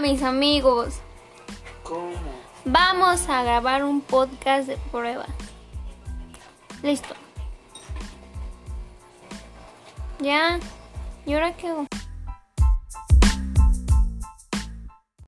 mis amigos. ¿Cómo? Vamos a grabar un podcast de prueba. Listo. Ya. ¿Y ahora qué hago?